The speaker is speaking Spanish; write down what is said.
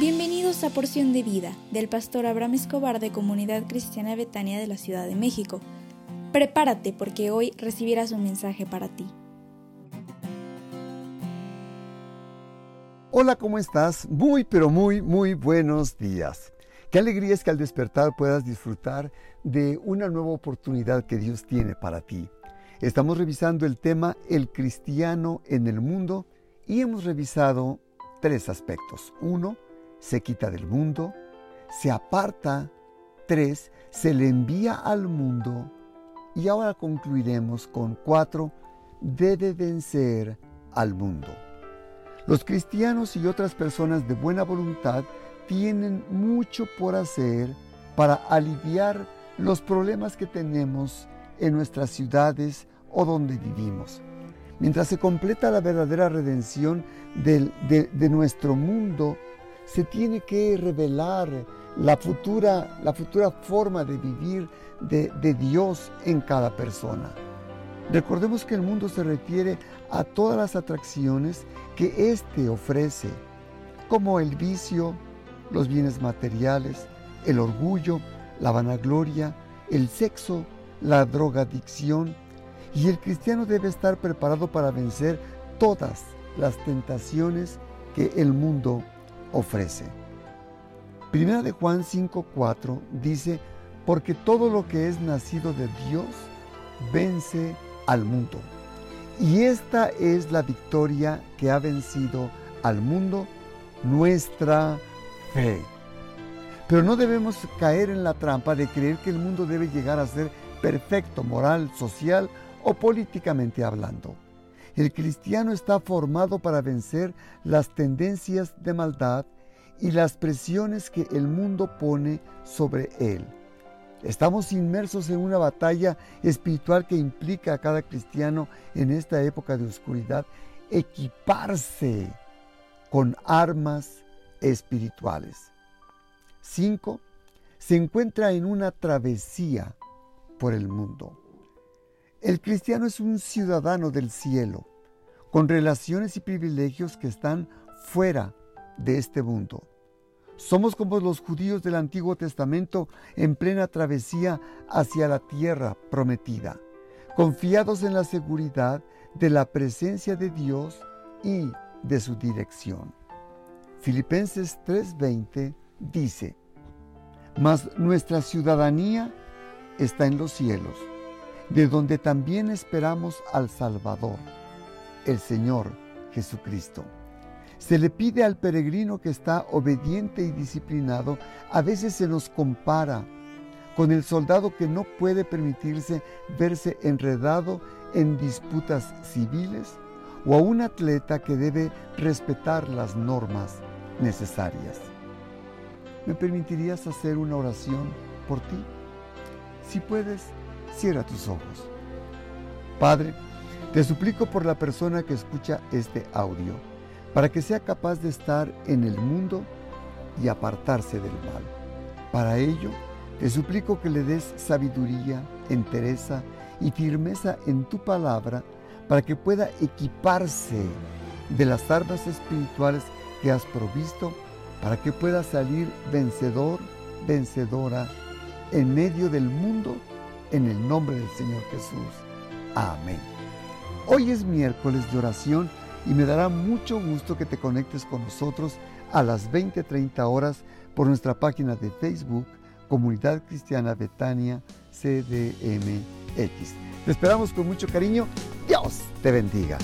Bienvenidos a Porción de Vida del pastor Abraham Escobar de Comunidad Cristiana Betania de la Ciudad de México. Prepárate porque hoy recibirás un mensaje para ti. Hola, ¿cómo estás? Muy, pero muy, muy buenos días. Qué alegría es que al despertar puedas disfrutar de una nueva oportunidad que Dios tiene para ti. Estamos revisando el tema El cristiano en el mundo y hemos revisado tres aspectos. Uno, se quita del mundo, se aparta, tres, se le envía al mundo y ahora concluiremos con cuatro, debe vencer al mundo. Los cristianos y otras personas de buena voluntad tienen mucho por hacer para aliviar los problemas que tenemos en nuestras ciudades o donde vivimos. Mientras se completa la verdadera redención de, nuestro mundo, se tiene que revelar la futura, la futura forma de vivir de, de Dios en cada persona. Recordemos que el mundo se refiere a todas las atracciones que éste ofrece, como el vicio, los bienes materiales, el orgullo, la vanagloria, el sexo, la drogadicción, y el cristiano debe estar preparado para vencer todas las tentaciones que el mundo ofrece. Primera de Juan 5:4 dice, porque todo lo que es nacido de Dios vence al mundo. Y esta es la victoria que ha vencido al mundo, nuestra fe. Pero no debemos caer en la trampa de creer que el mundo debe llegar a ser perfecto, moral, social o políticamente hablando. El cristiano está formado para vencer las tendencias de maldad y las presiones que el mundo pone sobre él. Estamos inmersos en una batalla espiritual que implica a cada cristiano en esta época de oscuridad equiparse con armas espirituales. 5. Se encuentra en una travesía por el mundo. El cristiano es un ciudadano del cielo, con relaciones y privilegios que están fuera de este mundo. Somos como los judíos del Antiguo Testamento en plena travesía hacia la tierra prometida, confiados en la seguridad de la presencia de Dios y de su dirección. Filipenses 3:20 dice, Mas nuestra ciudadanía está en los cielos de donde también esperamos al Salvador, el Señor Jesucristo. Se le pide al peregrino que está obediente y disciplinado, a veces se nos compara con el soldado que no puede permitirse verse enredado en disputas civiles o a un atleta que debe respetar las normas necesarias. ¿Me permitirías hacer una oración por ti? Si puedes, Cierra tus ojos. Padre, te suplico por la persona que escucha este audio, para que sea capaz de estar en el mundo y apartarse del mal. Para ello, te suplico que le des sabiduría, entereza y firmeza en tu palabra, para que pueda equiparse de las armas espirituales que has provisto, para que pueda salir vencedor, vencedora en medio del mundo en el nombre del Señor Jesús. Amén. Hoy es miércoles de oración y me dará mucho gusto que te conectes con nosotros a las 20:30 horas por nuestra página de Facebook, Comunidad Cristiana Betania CDMX. Te esperamos con mucho cariño. Dios te bendiga.